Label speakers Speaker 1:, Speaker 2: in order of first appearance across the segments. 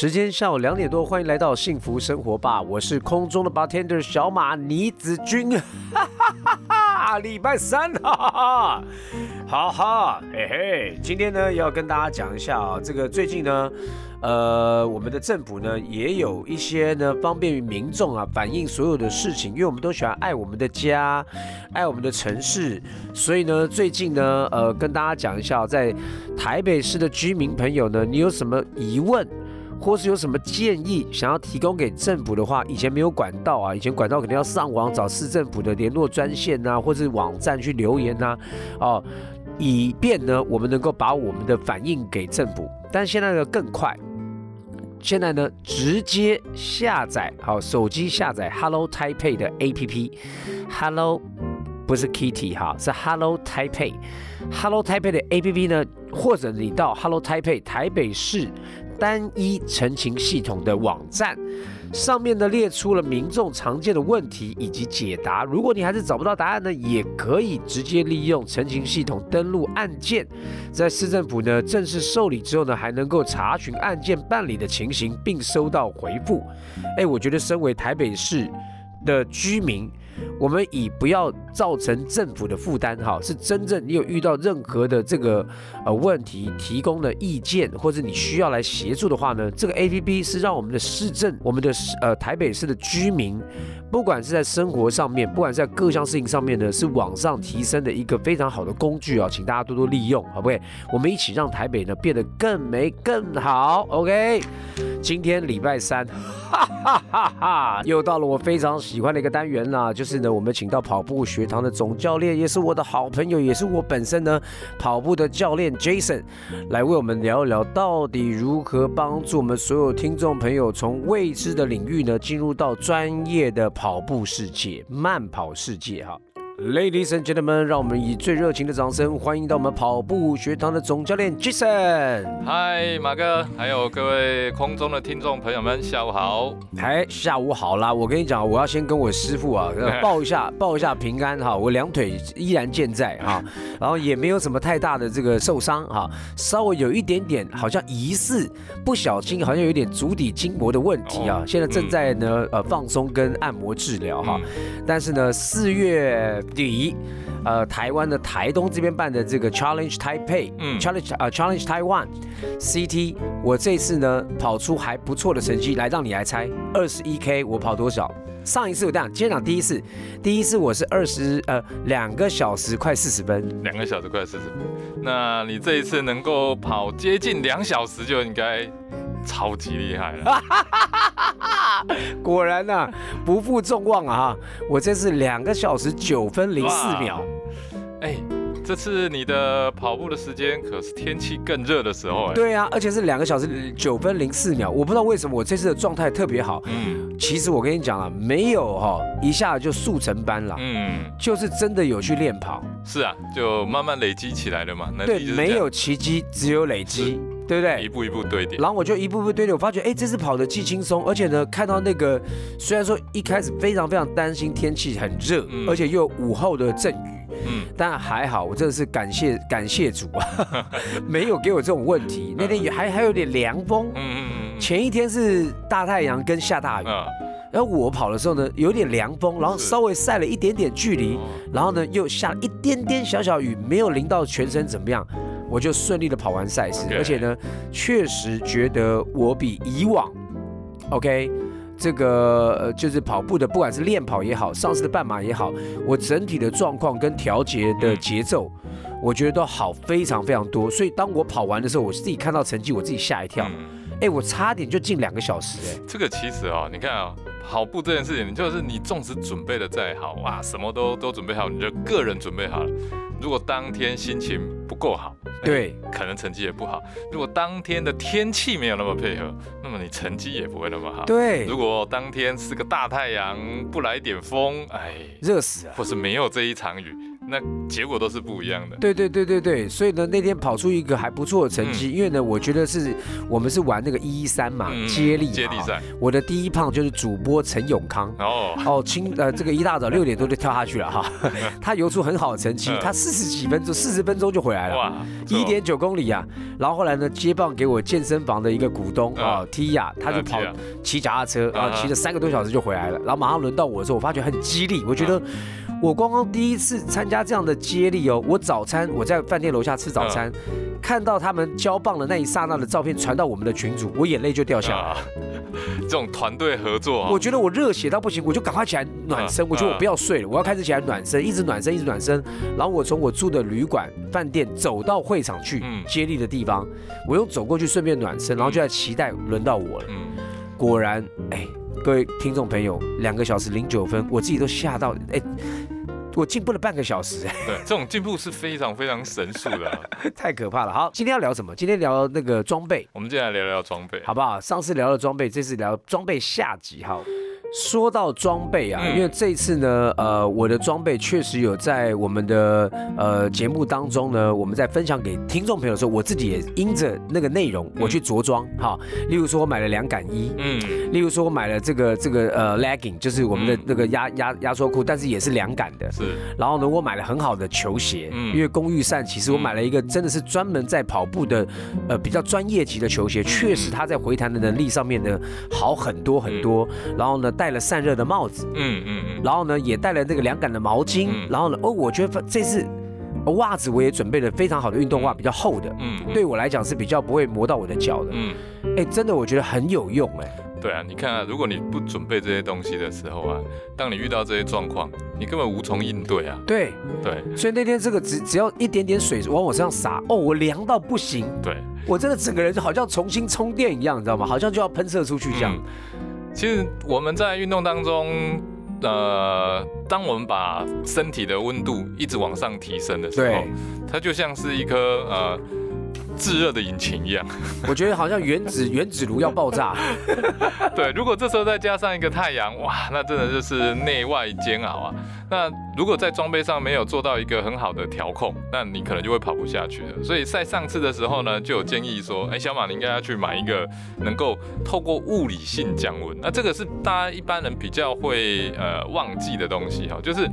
Speaker 1: 时间下午两点多，欢迎来到幸福生活吧，我是空中的 bartender 小马倪子君，哈哈哈哈！礼拜三，哈哈哈，哈哈，嘿嘿，今天呢要跟大家讲一下啊，这个最近呢，呃，我们的政府呢也有一些呢方便于民众啊反映所有的事情，因为我们都喜欢爱我们的家，爱我们的城市，所以呢最近呢，呃，跟大家讲一下，在台北市的居民朋友呢，你有什么疑问？或是有什么建议想要提供给政府的话，以前没有管道啊，以前管道肯定要上网找市政府的联络专线呐，或是网站去留言呐，哦，以便呢我们能够把我们的反应给政府。但现在呢更快，现在呢直接下载好手机下载 Hello Taipei 的 APP，Hello 不是 Kitty 哈，是 Hello Taipei，Hello Taipei 的 APP 呢，或者你到 Hello Taipei 台北市。单一澄清系统的网站上面呢，列出了民众常见的问题以及解答。如果你还是找不到答案呢，也可以直接利用澄清系统登录案件，在市政府呢正式受理之后呢，还能够查询案件办理的情形，并收到回复。哎，我觉得身为台北市的居民。我们以不要造成政府的负担，哈，是真正你有遇到任何的这个呃问题，提供的意见或者你需要来协助的话呢，这个 A P P 是让我们的市政，我们的呃台北市的居民，不管是在生活上面，不管在各项事情上面呢，是往上提升的一个非常好的工具啊，请大家多多利用，好不好？我们一起让台北呢变得更美更好，OK。今天礼拜三，哈哈哈哈，又到了我非常喜欢的一个单元啦，就是呢，我们请到跑步学堂的总教练，也是我的好朋友，也是我本身呢跑步的教练 Jason，来为我们聊一聊，到底如何帮助我们所有听众朋友从未知的领域呢，进入到专业的跑步世界、慢跑世界哈。Ladies and gentlemen，让我们以最热情的掌声欢迎到我们跑步学堂的总教练 Jason。
Speaker 2: 嗨，马哥，还有各位空中的听众朋友们，下午好。
Speaker 1: 哎，下午好啦！我跟你讲，我要先跟我师傅啊 报一下，报一下平安哈。我两腿依然健在哈，然后也没有什么太大的这个受伤哈，稍微有一点点，好像疑似不小心，好像有点足底筋膜的问题啊。现在正在呢呃放松跟按摩治疗哈，但是呢四月。底，呃，台湾的台东这边办的这个 Challenge Taipei，嗯，Challenge 啊 Challenge Taiwan，CT，我这次呢跑出还不错的成绩，来让你来猜，二十一 K 我跑多少？上一次我这样，今天讲第一次，第一次我是二十呃两个小时快四十分，
Speaker 2: 两个小时快四十分，那你这一次能够跑接近两小时就应该。超级厉害了，
Speaker 1: 果然呐，不负众望啊！哈，我这是两个小时九分零四秒，
Speaker 2: 哎。这次你的跑步的时间可是天气更热的时候哎。
Speaker 1: 对啊，而且是两个小时九分零四秒，我不知道为什么我这次的状态特别好。嗯，其实我跟你讲啊，没有哈一下就速成班了。嗯，就是真的有去练跑。
Speaker 2: 是啊，就慢慢累积起来了嘛。
Speaker 1: 对，没有奇迹，只有累积，对不对？
Speaker 2: 一步一步堆叠。
Speaker 1: 然后我就一步一步堆叠，我发觉哎，这次跑的既轻松，而且呢，看到那个虽然说一开始非常非常担心天气很热，而且又有午后的阵雨。嗯，但还好，我真的是感谢感谢主啊，没有给我这种问题。那天也还还有点凉风，嗯嗯嗯。前一天是大太阳跟下大雨，然后我跑的时候呢，有点凉风，然后稍微晒了一点点距离，然后呢又下一点点小小雨，没有淋到全身怎么样，我就顺利的跑完赛事，而且呢，确实觉得我比以往，OK。这个呃，就是跑步的，不管是练跑也好，上次的半马也好，我整体的状况跟调节的节奏，我觉得都好非常非常多。所以当我跑完的时候，我自己看到成绩，我自己吓一跳。哎，我差点就进两个小时哎。
Speaker 2: 这个其实哦，你看啊，跑步这件事情，就是你纵使准备的再好哇，什么都都准备好，你的个人准备好了，如果当天心情不够好。
Speaker 1: 对，
Speaker 2: 可能成绩也不好。如果当天的天气没有那么配合，那么你成绩也不会那么好。
Speaker 1: 对，
Speaker 2: 如果当天是个大太阳，不来点风，哎，
Speaker 1: 热死了。
Speaker 2: 或是没有这一场雨，那结果都是不一样的。
Speaker 1: 对对对对对，所以呢，那天跑出一个还不错的成绩，因为呢，我觉得是我们是玩那个一一三嘛，
Speaker 2: 嗯
Speaker 1: 接力
Speaker 2: 接力赛，
Speaker 1: 我的第一胖就是主播陈永康。
Speaker 2: 哦，
Speaker 1: 哦，清呃，这个一大早六点多就跳下去了哈，他游出很好的成绩
Speaker 2: 嗯，
Speaker 1: 他四十几分钟，四十分钟就回来了，
Speaker 2: 哇，
Speaker 1: 一点九公里啊。然后后来呢，接棒给我健身房的一个股东
Speaker 2: 嗯。
Speaker 1: 啊，T 亚，他就跑
Speaker 2: 啊，Tia。
Speaker 1: 骑脚踏车，然后
Speaker 2: 啊
Speaker 1: 骑了三个多小时就回来了。然后马上轮到我的时候，我发觉很激励，我觉得我刚刚第一次参加这样的接力哦，我早餐我在饭店楼下吃早餐，看到他们交棒的那一刹那的照片传到我们的群组，我眼泪就掉下来。
Speaker 2: 啊，这种团队合作啊，
Speaker 1: 我觉得我热血到不行，我就赶快起来暖身。
Speaker 2: 嗯
Speaker 1: 我觉得我不要睡了，我要开始起来暖身，一直暖身，一直暖身。然后我从我住的旅馆、饭店走到会场去
Speaker 2: 嗯
Speaker 1: 接力的地方，我又走过去顺便暖身，然后就在期待轮到我了。
Speaker 2: 嗯，
Speaker 1: 果然，哎，各位听众朋友，两个小时零九分，我自己都吓到，哎，我进步了半个小时，哎，
Speaker 2: 对，这种进步是非常非常神速的啊。
Speaker 1: 太可怕了。好，今天要聊什么？今天聊那个装备，
Speaker 2: 我们接下来聊聊装备，
Speaker 1: 好不好？上次聊了装备，这次聊装备下集哈。说到装备啊，
Speaker 2: 嗯
Speaker 1: 因为这一次呢，呃，我的装备确实有在我们的呃节目当中呢，我们在分享给听众朋友的时候，我自己也因着那个内容，我去着装哈。例如说，我买了两杆衣，
Speaker 2: 嗯，
Speaker 1: 例如说，我买了这个这个呃 legging，就是我们的
Speaker 2: 嗯
Speaker 1: 那个压压压缩裤，但是也是两杆的。
Speaker 2: 是，
Speaker 1: 然后呢，我买了很好的球鞋，
Speaker 2: 嗯
Speaker 1: 因为公寓善其实我买了一个真的是专门在跑步的，呃，比较专业级的球鞋，确实它在回弹的能力上面呢好很多很多。然后呢，戴了散热的帽子，
Speaker 2: 嗯嗯嗯，
Speaker 1: 然后呢也带了那个凉感的毛巾，
Speaker 2: 嗯
Speaker 1: 然后呢，哦，我觉得这次呃袜子我也准备了非常好的运动袜，
Speaker 2: 嗯
Speaker 1: 比较厚的，
Speaker 2: 嗯，嗯
Speaker 1: 对我来讲是比较不会磨到我的脚的。
Speaker 2: 嗯，
Speaker 1: 哎，真的我觉得很有用哎。
Speaker 2: 对啊，你看啊，如果你不准备这些东西的时候啊，当你遇到这些状况，你根本无从应对啊。
Speaker 1: 对，
Speaker 2: 对
Speaker 1: 所以那天这个只只要一点点水往我身上洒，哦，我凉到不行。
Speaker 2: 对，
Speaker 1: 我真的整个人就好像重新充电一样，你知道吗？好像就要喷射出去这样。
Speaker 2: 嗯其实我们在运动当中，呃，当我们把身体的温度一直往上提升的时候，它就像是一颗呃炙热的引擎一样。
Speaker 1: 我觉得好像原子 原子炉要爆炸。
Speaker 2: 对，如果这时候再加上一个太阳，哇，那真的就是内外煎熬啊。那如果在装备上没有做到一个很好的调控，那你可能就会跑不下去了。所以在上次的时候呢，就有建议说，哎，小马你应该要去买一个能够透过物理性降温。那这个是大家一般人比较会呃忘记的东西哈，就是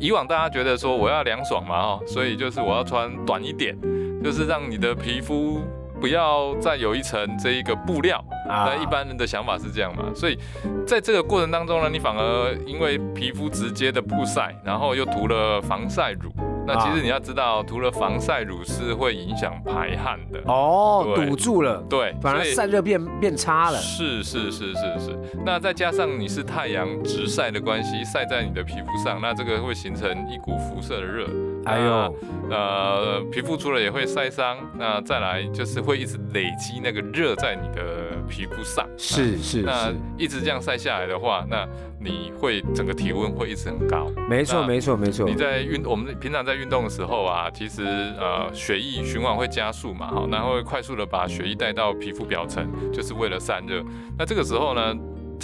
Speaker 2: 以往大家觉得说我要凉爽嘛哦，所以就是我要穿短一点，就是让你的皮肤不要再有一层这一个布料。
Speaker 1: 啊
Speaker 2: 那一般人的想法是这样嘛，所以在这个过程当中呢，你反而因为皮肤直接的曝晒，然后又涂了防晒乳。那其实你要知道，涂了防晒乳是会影响排汗的。
Speaker 1: 哦，堵住了，
Speaker 2: 对，
Speaker 1: 反而散热变变差了。
Speaker 2: 是是是是是，那再加上你是太阳直晒的关系，晒在你的皮肤上，那这个会形成一股辐射的热。
Speaker 1: 哎呦，
Speaker 2: 那，呃，皮肤除了也会晒伤，那再来就是会一直累积那个热在你的皮肤上。
Speaker 1: 是是
Speaker 2: 那
Speaker 1: 是，
Speaker 2: 一直这样晒下来的话，那你会整个体温会一直很高。
Speaker 1: 没错没错没错
Speaker 2: 你。在运，我们平常在运动的时候啊，其实呃血液循环会加速嘛，好，然后会快速的把血液带到皮肤表层，就是为了散热。那这个时候呢，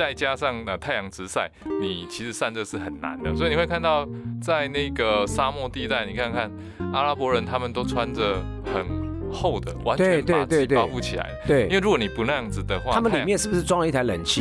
Speaker 2: 再加上呃太阳直晒，你其实散热是很难的，所以你会看到在那个沙漠地带，你看看阿拉伯人他们都穿着很厚的，完
Speaker 1: 对
Speaker 2: 全把自己
Speaker 1: 对对对
Speaker 2: 包覆起来。对。因
Speaker 1: 对，
Speaker 2: 为如果你不那样子的话，
Speaker 1: 他们里面是不是装了一台冷气，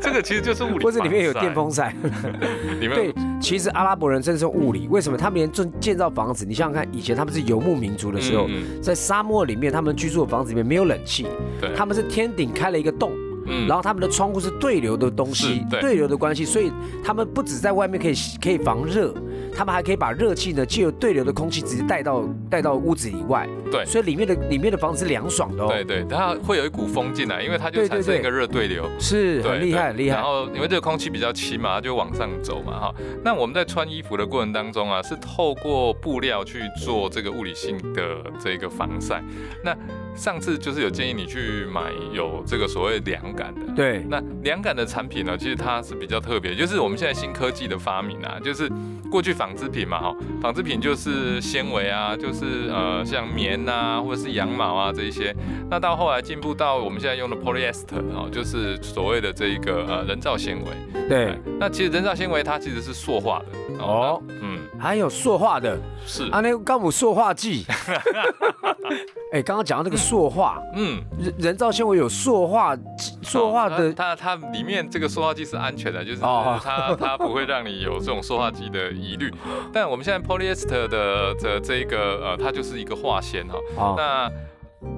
Speaker 2: 这个其实就是物理，
Speaker 1: 或者里面有电，风扇？
Speaker 2: 里面
Speaker 1: 对，其实阿拉伯人真的是物理，为什么？他们连建建造房子？你想想看，以前他们是游牧民族的时候，
Speaker 2: 嗯。
Speaker 1: 在沙漠里面，他们居住的房子里面没有冷气，
Speaker 2: 对，
Speaker 1: 他们是天顶开了一个洞，
Speaker 2: 嗯。
Speaker 1: 然后他们的窗户是对流的东西，
Speaker 2: 对。
Speaker 1: 对流的关系，所以他们不止在外面可以可以防热，他们还可以把热气呢借由对流的空气直接带到带到屋子以外，
Speaker 2: 对。
Speaker 1: 所以里面的里面的房子是凉爽的哦，
Speaker 2: 对对，它会有一股风进来，因为它就产生一个热对流，对
Speaker 1: 是很厉害很厉害，
Speaker 2: 然后因为这个空气比较轻嘛，它就往上走嘛哈。那我们在穿衣服的过程当中啊，是透过布料去做这个物理性的这个防晒。那上次就是有建议你去买有这个所谓凉感的。
Speaker 1: 对
Speaker 2: 那凉感的产品呢，其实它是比较特别，就是我们现在新科技的发明啊，就是过去纺织品嘛，哈，纺织品就是纤维啊，就是呃像棉啊，或者是羊毛啊这一些。那到后来进步到我们现在用的 polyester 哦，就是所谓的这一个呃人造纤维。
Speaker 1: 对，
Speaker 2: 那其实人造纤维它其实是塑化的
Speaker 1: 哦，
Speaker 2: 嗯，
Speaker 1: 还有塑化的，
Speaker 2: 是，
Speaker 1: 啊，那个高姆塑化剂。哎，刚刚讲到那个塑化，
Speaker 2: 嗯，
Speaker 1: 人人造纤维有塑化塑化的，
Speaker 2: 它它它里面这个塑化剂是安全的，就是
Speaker 1: 哦
Speaker 2: 它它不会让你有这种塑化剂的疑虑。但我们现在 polyester 的的这一个呃，它就是一个化纤哈。
Speaker 1: 哦
Speaker 2: 那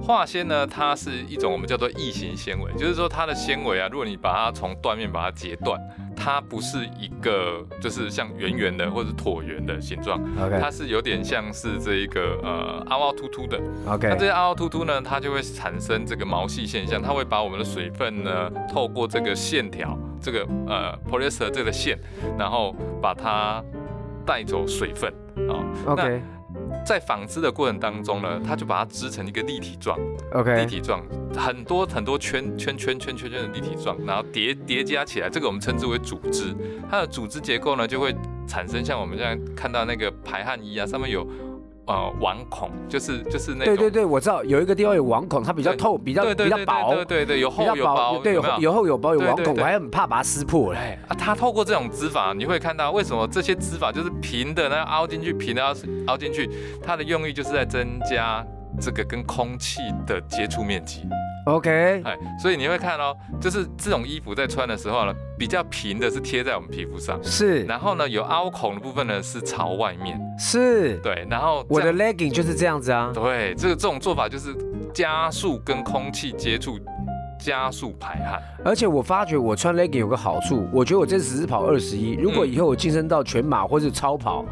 Speaker 2: 化纤呢，它是一种我们叫做异形纤维，就是说它的纤维啊，如果你把它从断面把它截断，它不是一个就是像圆圆的或者是椭圆的形状，它
Speaker 1: OK
Speaker 2: 是有点像是这一个呃凹凹凸凸的。那这些凹凹凸凸呢，它就会产生这个毛细现象，它会把我们的水分呢，透过这个线条，这个呃 polyester 这个线，然后把它带走水分啊。
Speaker 1: OK
Speaker 2: 在纺织的过程当中呢，它就把它织成一个立体状
Speaker 1: ，OK，立
Speaker 2: 体状，很多很多圈圈圈圈圈圈的立体状，然后叠叠加起来，这个我们称之为组织。它的组织结构呢，就会产生像我们现在看到那个排汗衣啊，上面有呃网孔，就是就是那种
Speaker 1: 对对对，我知道有一个地方有网孔，它比较透，比较比较薄，
Speaker 2: 对对对，有厚有薄，
Speaker 1: 对，有厚有薄有网孔，我还很怕把它撕破嘞。
Speaker 2: 哎啊，它透过这种织法，你会看到为什么这些织法就是平的，那凹进去，平的凹凹进去，它的用意就是在增加这个跟空气的接触面积。
Speaker 1: OK，
Speaker 2: 哎，所以你会看哦，就是这种衣服在穿的时候呢，比较平的是贴在我们皮肤上，
Speaker 1: 是。
Speaker 2: 然后呢有凹孔的部分呢是朝外面，
Speaker 1: 是，
Speaker 2: 对，然后
Speaker 1: 我的 legging 就是这样子啊。
Speaker 2: 对这个这种做法就是加速跟空气接触，加速排汗。
Speaker 1: 而且我发觉我穿 legging 有个好处，我觉得我这次只是跑二十一，如果以后我晋升到全马或是超跑，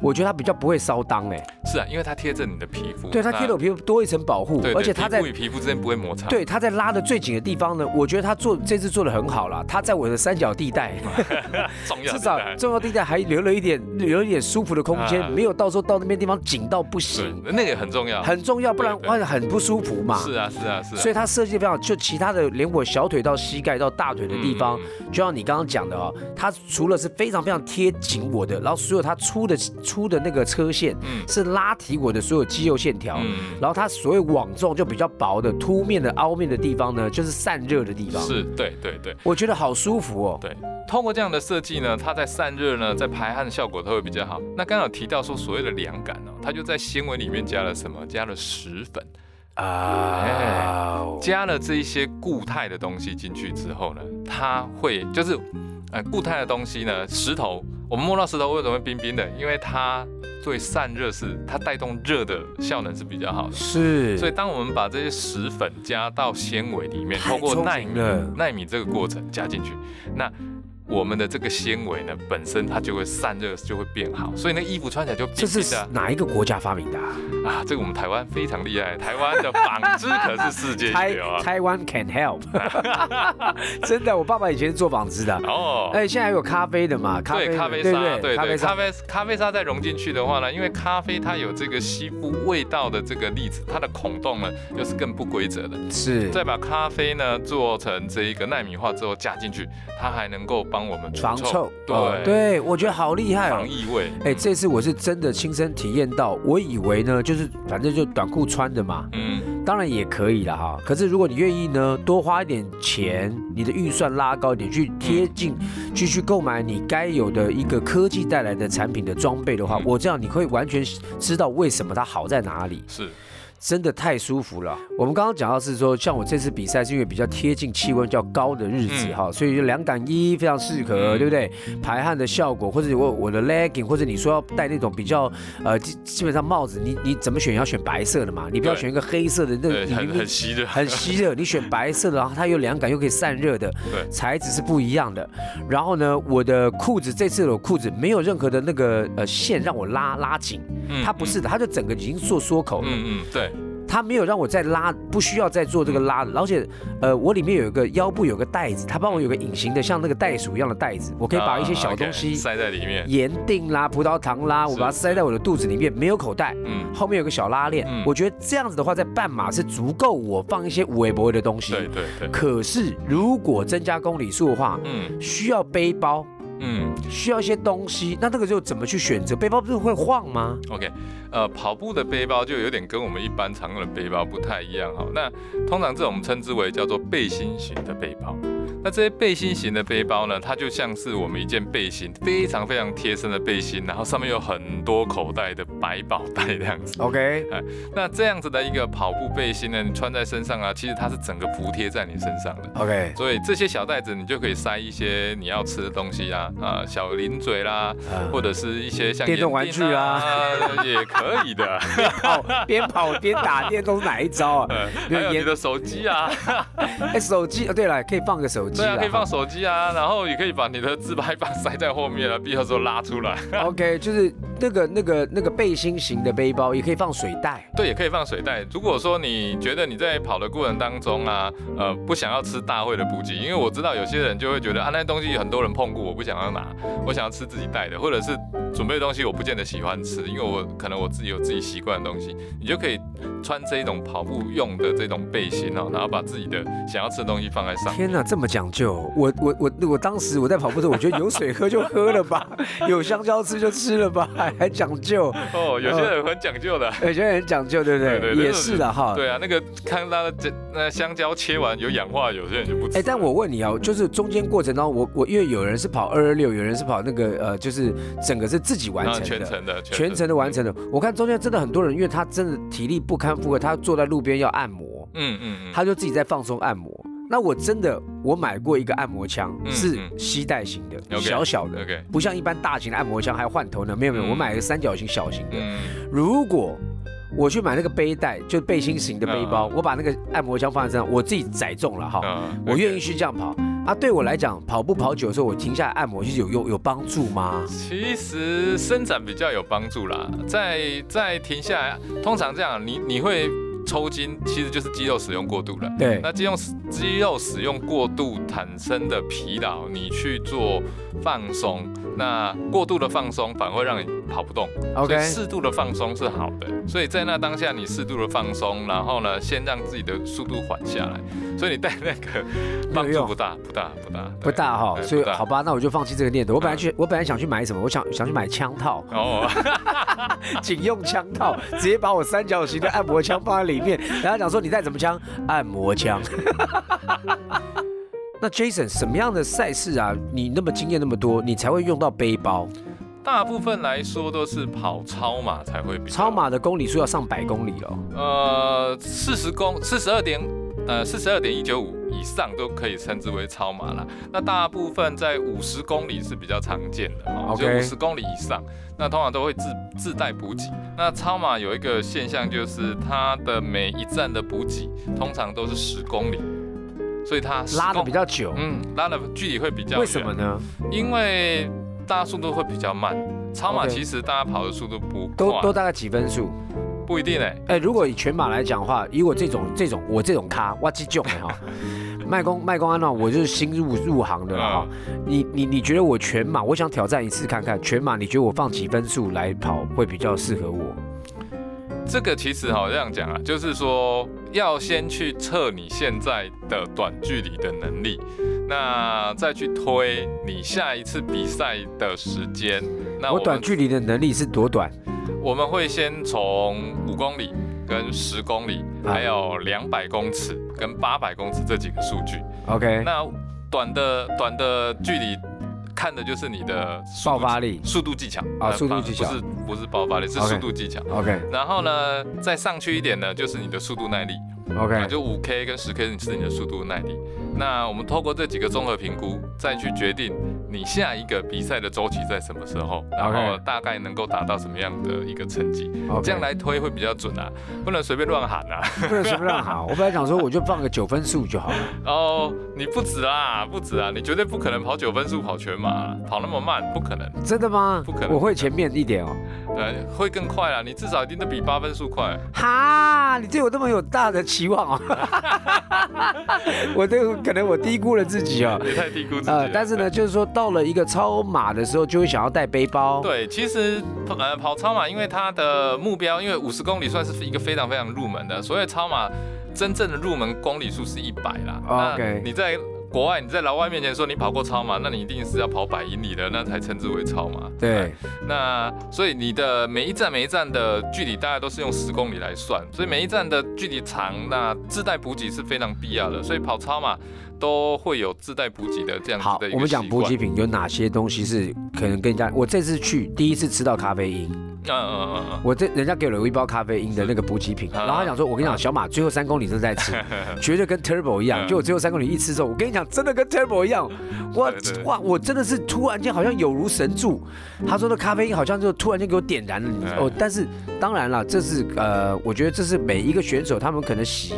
Speaker 1: 我觉得它比较不会烧裆哎。
Speaker 2: 是啊，因为它贴着你的皮肤，
Speaker 1: 对，它贴着我皮肤多一层保护而且它在
Speaker 2: 皮肤与皮肤之间不会摩擦。
Speaker 1: 对，它在拉的最紧的地方呢，我觉得它做这次做的很好了。它在我的三角地带，
Speaker 2: 重要
Speaker 1: 至少重要地带还留了一点留了一点舒服的空间，
Speaker 2: 啊
Speaker 1: 没有到时候到那边地方紧到不行，，
Speaker 2: 那个很重要。
Speaker 1: 很重要，不然
Speaker 2: 对对
Speaker 1: 哇很不舒服嘛。
Speaker 2: 是啊，是啊，是啊。
Speaker 1: 所以它设计的非常，就其他的连我小腿到膝盖到大腿的地方，
Speaker 2: 嗯
Speaker 1: 就像你刚刚讲的哦，它除了是非常非常贴紧我的，然后所有它出的出的那个车线
Speaker 2: 嗯
Speaker 1: 是拉提我的所有肌肉线条，
Speaker 2: 嗯
Speaker 1: 然后它所谓网状就比较薄的凸面的凹面的地方呢，就是散热的地方，
Speaker 2: 是，对对对
Speaker 1: 我觉得好舒服哦。
Speaker 2: 对。通过这样的设计呢，它在散热呢，在排汗的效果都会比较好。那刚刚有提到说所谓的凉感哦，它就在纤维里面加了什么？加了石粉，
Speaker 1: 啊，
Speaker 2: 加了这一些固态的东西进去之后呢，它会就是呃固态的东西呢，石头，我们摸到石头为什么会冰冰的？因为它对散热是它带动热的效能是比较好的。
Speaker 1: 是，
Speaker 2: 所以，当我们把这些石粉加到纤维里面，通过
Speaker 1: 聪
Speaker 2: 纳米纳米这个过程加进去，那我们的这个纤维呢，本身它就会散热，就会变好，所以那衣服穿起来就冰
Speaker 1: 这是
Speaker 2: 的
Speaker 1: 哪一个国家发明的、啊？
Speaker 2: 啊。这个我们台湾非常厉害，台湾的纺织可是世界一
Speaker 1: 台
Speaker 2: 流啊。
Speaker 1: 台湾 can help，真的，我爸爸以前是做纺织的。
Speaker 2: 哦，
Speaker 1: 哎，现在还有咖啡的嘛？咖啡
Speaker 2: 对，咖啡沙，
Speaker 1: 对对
Speaker 2: 对对，
Speaker 1: 咖啡
Speaker 2: 咖啡咖啡沙再融进去的话呢，因为咖啡它有这个吸附味道的这个粒子，它的孔洞呢又是更不规则的。
Speaker 1: 是
Speaker 2: 再把咖啡呢做成这一个纳米化之后加进去，它还能够帮我们除
Speaker 1: 防臭，
Speaker 2: 对、
Speaker 1: 哦对，我觉得好厉害哦
Speaker 2: 防。异味。
Speaker 1: 哎，这次我是真的亲身体验到，我以为呢，就是反正就短裤穿的嘛，
Speaker 2: 嗯，
Speaker 1: 当然也可以了哈。可是如果你愿意呢，多花一点钱，你的预算拉高一点，去贴近，去去购买你该有的一个科技带来的产品的装备的话
Speaker 2: 嗯，
Speaker 1: 我这样你会完全知道为什么它好在哪里。
Speaker 2: 是，
Speaker 1: 真的太舒服了。我们刚刚讲到是说，像我这次比赛是因为比较贴近气温较高的日子
Speaker 2: 嗯
Speaker 1: 哈、所以就凉感衣非常适合，
Speaker 2: 嗯
Speaker 1: 对不对？排汗的效果，或者我我的 legging，或者你说要戴那种比较呃基基本上帽子，你你怎么选？要选白色的嘛，你不要选一个黑色的，那
Speaker 2: 个，很很吸热，
Speaker 1: 很吸热，你选白色的，然后它又凉感又可以散热的，
Speaker 2: 对
Speaker 1: 材质是不一样的。然后呢，我的裤子这次的裤子没有任何的那个呃线让我拉拉紧，
Speaker 2: 嗯
Speaker 1: 它不是的，它就整个已经做缩口了。
Speaker 2: 嗯嗯，对，
Speaker 1: 它没有让我再拉，不需要再做这个拉的，而且，呃，我里面有一个腰部有个袋子，它帮我有个隐形的像那个袋鼠一样的袋子，我可以把一些小东
Speaker 2: 啊
Speaker 1: 西
Speaker 2: 塞在里面。
Speaker 1: 盐锭啦、葡萄糖啦，我把它塞在我的肚子里面，没有口袋，
Speaker 2: 嗯，
Speaker 1: 后面有个小拉链，
Speaker 2: 嗯。
Speaker 1: 我觉得这样子的话，在半马是足够我放一些无微博的东西。
Speaker 2: 对对。对，
Speaker 1: 可是如果增加公里数的话，
Speaker 2: 嗯。
Speaker 1: 需要背包，
Speaker 2: 嗯
Speaker 1: 需要一些东西，那那个就怎么去选择？背包不是会晃吗
Speaker 2: ？，OK，呃，跑步的背包就有点跟我们一般常用的背包不太一样哈。那通常这种我们称之为叫做背心型的背包。那这些背心型的背包呢，它就像是我们一件背心，非常非常贴身的背心，然后上面有很多口袋的百宝袋这样子。
Speaker 1: OK，
Speaker 2: 那这样子的一个跑步背心呢，你穿在身上啊，其实它是整个服贴在你身上的。
Speaker 1: OK，
Speaker 2: 所以这些小袋子你就可以塞一些你要吃的东西啊，啊小零嘴啦，
Speaker 1: 嗯
Speaker 2: 或者是一些像
Speaker 1: 电动玩具啊
Speaker 2: 也可以的。
Speaker 1: 跑边跑边打电动是哪一招啊？
Speaker 2: 呃
Speaker 1: 没有
Speaker 2: 还有你的手机啊，
Speaker 1: 哎，手机，呃对了，可以放个手机
Speaker 2: 对啊，可以放手机啊，然后也可以把你的自拍棒塞在后面啊，必要的时候拉出来。
Speaker 1: OK，就是那个那个那个背心型的背包，也可以放水袋。
Speaker 2: 对，也可以放水袋。如果说你觉得你在跑的过程当中啊，呃，不想要吃大会的补给，因为我知道有些人就会觉得啊，那些东西很多人碰过，我不想要拿，我想要吃自己带的，或者是准备的东西我不见得喜欢吃，因为我可能我自己有自己习惯的东西，你就可以穿这一种跑步用的这种背心哦，然后把自己的想要吃的东西放在上面。
Speaker 1: 天哪，这么讲究！我我我我当时我在跑步的时候，我觉得有水喝就喝了吧，有香蕉吃就吃了吧，还还讲究，
Speaker 2: 哦，有些人很讲究的。
Speaker 1: 有些人很讲究，对不对？
Speaker 2: 对对对
Speaker 1: 也是的哈。
Speaker 2: 对啊，那个看他的这那香蕉切完有氧化，有些人就不吃。
Speaker 1: 哎，但我问你啊，就是中间过程当中，我我因为有人是跑二二六，有人是跑那个呃，就是整个是自己完
Speaker 2: 啊
Speaker 1: 成的，
Speaker 2: 全程的
Speaker 1: 全程的完成的。我看中间真的很多人，因为他真的体力不堪负荷，他坐在路边要按摩，
Speaker 2: 嗯嗯嗯，
Speaker 1: 他就自己在放松按摩。那我真的我买过一个按摩枪，
Speaker 2: 嗯
Speaker 1: 是
Speaker 2: 嗯
Speaker 1: 吸带型的，小小的，不像一般大型的按摩枪还要换头呢。没有没有，
Speaker 2: 嗯
Speaker 1: 我买了个三角形小型的。
Speaker 2: 嗯，
Speaker 1: 如果我去买那个背带，就背心型的背包，我把那个按摩枪放在身上，我自己载重了哈，
Speaker 2: 嗯
Speaker 1: 我愿意。去这样跑啊。对我来讲，跑步跑久的时候，我停下来按摩，其实有用有帮助吗？
Speaker 2: 其实伸展比较有帮助啦，在在停下来，通常这样，你你会抽筋，其实就是肌肉使用过度了。
Speaker 1: 对，
Speaker 2: 那肌肉肌肉使用过度产生的疲劳，你去做放松，那过度的放松反而会让你跑不动。
Speaker 1: OK
Speaker 2: 适度的放松是好的。所以在那当下，你适度的放松，然后呢，先让自己的速度缓下来。所以你带那个帮助不大，不大，不大，
Speaker 1: 不大哈，所以好吧，那我就放弃这个念头。我本来去，我本来想去买什么？我想想去买枪套，
Speaker 2: 哦，
Speaker 1: 警用枪套，直接把我三角形的按摩枪放在里面。然后讲说你带什么枪？按摩枪。那 Jason 什么样的赛事啊？你那么经验那么多，你才会用到背包？
Speaker 2: 大部分来说都是跑超马才会比
Speaker 1: 超马的公里数要上百公里哦。
Speaker 2: 呃，四十公四十二点呃四十二点一九五以上都可以称之为超马啦。那大部分在五十公里是比较常见的哦
Speaker 1: ，OK
Speaker 2: 就五十公里以上，那通常都会自自带补给。那超马有一个现象就是它的每一站的补给通常都是十公里，所以它
Speaker 1: 拉的比较久，
Speaker 2: 嗯拉的距离会比较
Speaker 1: 为什么？呢？
Speaker 2: 因为大家速度会比较慢。超马其实大家跑的速度不快，
Speaker 1: 都都大概几分数？
Speaker 2: 不一定哎、
Speaker 1: 哎、如果以全马来讲的话，以我这种这种我这种咖，我这种的哈，卖公卖公安娜我就是新入入行的了哈。你你你觉得我全马，我想挑战一次看看全马，你觉得我放几分数来跑会比较适合我？
Speaker 2: 这个其实哈这样讲啊，就是说要先去测你现在的短距离的能力，那再去推你下一次比赛的时间。那
Speaker 1: 我
Speaker 2: 们
Speaker 1: 短距离的能力是多短？
Speaker 2: 我们会先从五公里、跟十公里，
Speaker 1: 啊
Speaker 2: 还有两百公尺跟八百公尺这几个数据。
Speaker 1: OK，
Speaker 2: 那短的短的距离看的就是你的
Speaker 1: 爆发力。
Speaker 2: 速度技巧
Speaker 1: 啊
Speaker 2: 呃
Speaker 1: 速度技巧
Speaker 2: 不是不是爆发力，是速度技巧。
Speaker 1: OK
Speaker 2: 然后呢，再上去一点呢，就是你的速度耐力，啊
Speaker 1: ，OK，
Speaker 2: 就五 K 跟十 K 是你的速度耐力。那我们透过这几个综合评估，再去决定你下一个比赛的周期在什么时候，然后大概能够达到什么样的一个成绩这样来推会比较准啊，不能随便乱喊啊。
Speaker 1: 不能随便乱喊。我本来想说我就放个九分数就好了。
Speaker 2: 哦，你不止啊，不止啊，你绝对不可能跑九分数跑全马，跑那么慢，不可能。
Speaker 1: 真的吗？
Speaker 2: 不可能
Speaker 1: 我会前面一点哦。
Speaker 2: 对，会更快啊，你至少一定都比八分数快。
Speaker 1: 哈，你对我这么有大的期望哦。我这个可能我低估了自己哦。
Speaker 2: 你太低估自己了。
Speaker 1: 呃，但是呢，就是说到了一个超马的时候，就会想要带背包。
Speaker 2: 对，其实呃跑超马，因为它的目标，因为五十公里算是一个非常非常入门的，所以超马真正的入门公里数是一百啦。
Speaker 1: OK
Speaker 2: 你在国外你在老外面前说你跑过超马，那你一定是要跑百英里的，那才称之为超马。
Speaker 1: 对，
Speaker 2: 那所以你的每一站每一站的距离大概都是用十公里来算，所以每一站的距离长，那自带补给是非常必要的。所以跑超马都会有自带补给的这样子
Speaker 1: 好
Speaker 2: 的一，个
Speaker 1: 我们讲补给品有哪些东西是可能跟人家，我这次去第一次吃到咖啡因，
Speaker 2: 嗯嗯嗯嗯。
Speaker 1: 我这人家给了我一包咖啡因的那个补给品，
Speaker 2: 啊
Speaker 1: 然后他讲说，我跟你讲，小马最后三公里正在吃，绝对跟 Turbo 一样，
Speaker 2: 嗯
Speaker 1: 就我最后三公里一吃之后，我跟你讲，真的跟 Turbo 一样，哇哇，我真的是突然间好像有如神助，他说的咖啡因好像就突然间给我点燃了，哦，但是当然了，这是呃，我觉得这是每一个选手他们可能习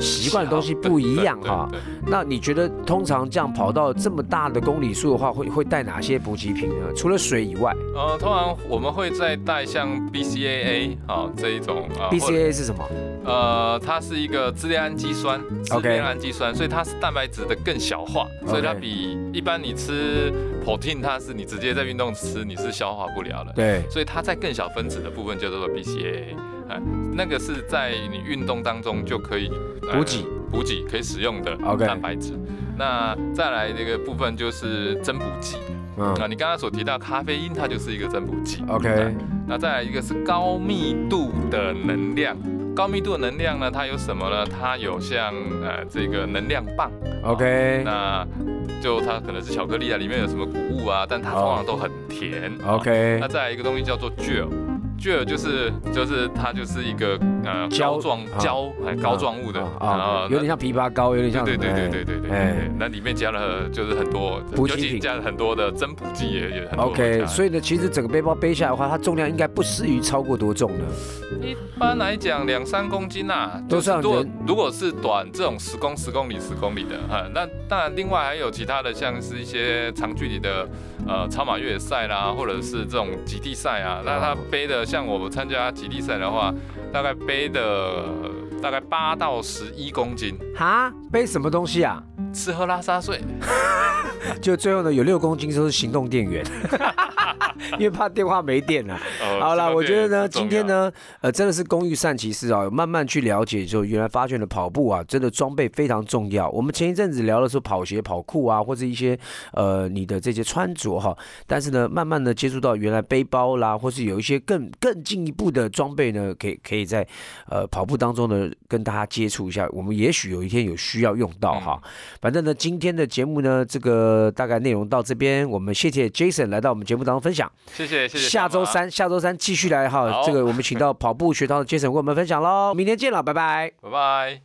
Speaker 1: 习惯的东西不一样哈。那你觉得通常这样跑到这么大的公里数的话，会会带哪些补给品呢？除了水以外
Speaker 2: 呃，通常我们会再带像 BCAA 啊、这一种啊或者
Speaker 1: ，BCA 是什么？
Speaker 2: 呃，它是一个支链氨基酸，支链氨基酸，所以它是蛋白质的更小化，所以它比一般你吃 protein，它是你直接在运动吃，你是消化不了的。
Speaker 1: 对，
Speaker 2: 所以它在更小分子的部分叫做 BCAA，哎，那个是在你运动当中就可以呃
Speaker 1: 补给
Speaker 2: 补给可以使用的蛋白质。那再来这个部分就是增补剂
Speaker 1: 嗯
Speaker 2: 啊，你刚刚所提到咖啡因，它就是一个增补剂。
Speaker 1: ，OK，
Speaker 2: 那再来一个是高密度的能量，高密度的能量呢，它有什么呢？它有像呃这个能量棒
Speaker 1: OK
Speaker 2: 那就它可能是巧克力啊，里面有什么谷物啊，但它通常都很甜。哦
Speaker 1: OK，
Speaker 2: 那再来一个东西叫做 gel。Gel 就是就是它就是一个呃
Speaker 1: 胶
Speaker 2: 状
Speaker 1: 啊。
Speaker 2: 胶哎膏状物的
Speaker 1: 啊啊，有点像枇杷膏，有点像
Speaker 2: 对对对对对对对
Speaker 1: 哎，
Speaker 2: 那里面加了就是很多，
Speaker 1: 补给品。
Speaker 2: 加了很多的增补剂也也很多。
Speaker 1: OK，所以呢，其实整个背包背下来的话，它重量应该不适于超过多重呢？
Speaker 2: 一般来讲，两三公斤呐、
Speaker 1: 都
Speaker 2: 是如果如果是短这种十公十公里十公里的，哈，那当然另外还有其他的，像是一些长距离的呃超马越野赛啦，或者是这种极地赛啊，那他背的像我们参加极地赛的话，大概背的大概八到十一公斤，
Speaker 1: 哈，背什么东西啊？
Speaker 2: 吃喝拉撒睡，
Speaker 1: 就最后呢，有六公斤都是行动电源，因为怕电话没电了。
Speaker 2: 呃
Speaker 1: 好了，我觉得呢，今天呢，呃，真的是工欲善其事啊，慢慢去了解，就原来发现了跑步啊，真的装备非常重要。我们前一阵子聊的时候，跑鞋、跑裤啊，或者一些呃你的这些穿着哈，但是呢，慢慢的接触到原来背包啦，或是有一些更更进一步的装备呢，可以可以在呃跑步当中呢跟大家接触一下，我们也许有一天有需要用到哈。反正呢，今天的节目呢，这个大概内容到这边，我们谢谢 Jason 来到我们节目当中分享。
Speaker 2: 谢谢谢谢。
Speaker 1: 下周，三，下周三继续来哈，这个我们请到跑步学堂的 Jason 为我们分享喽。明天见了，拜拜。
Speaker 2: 拜拜。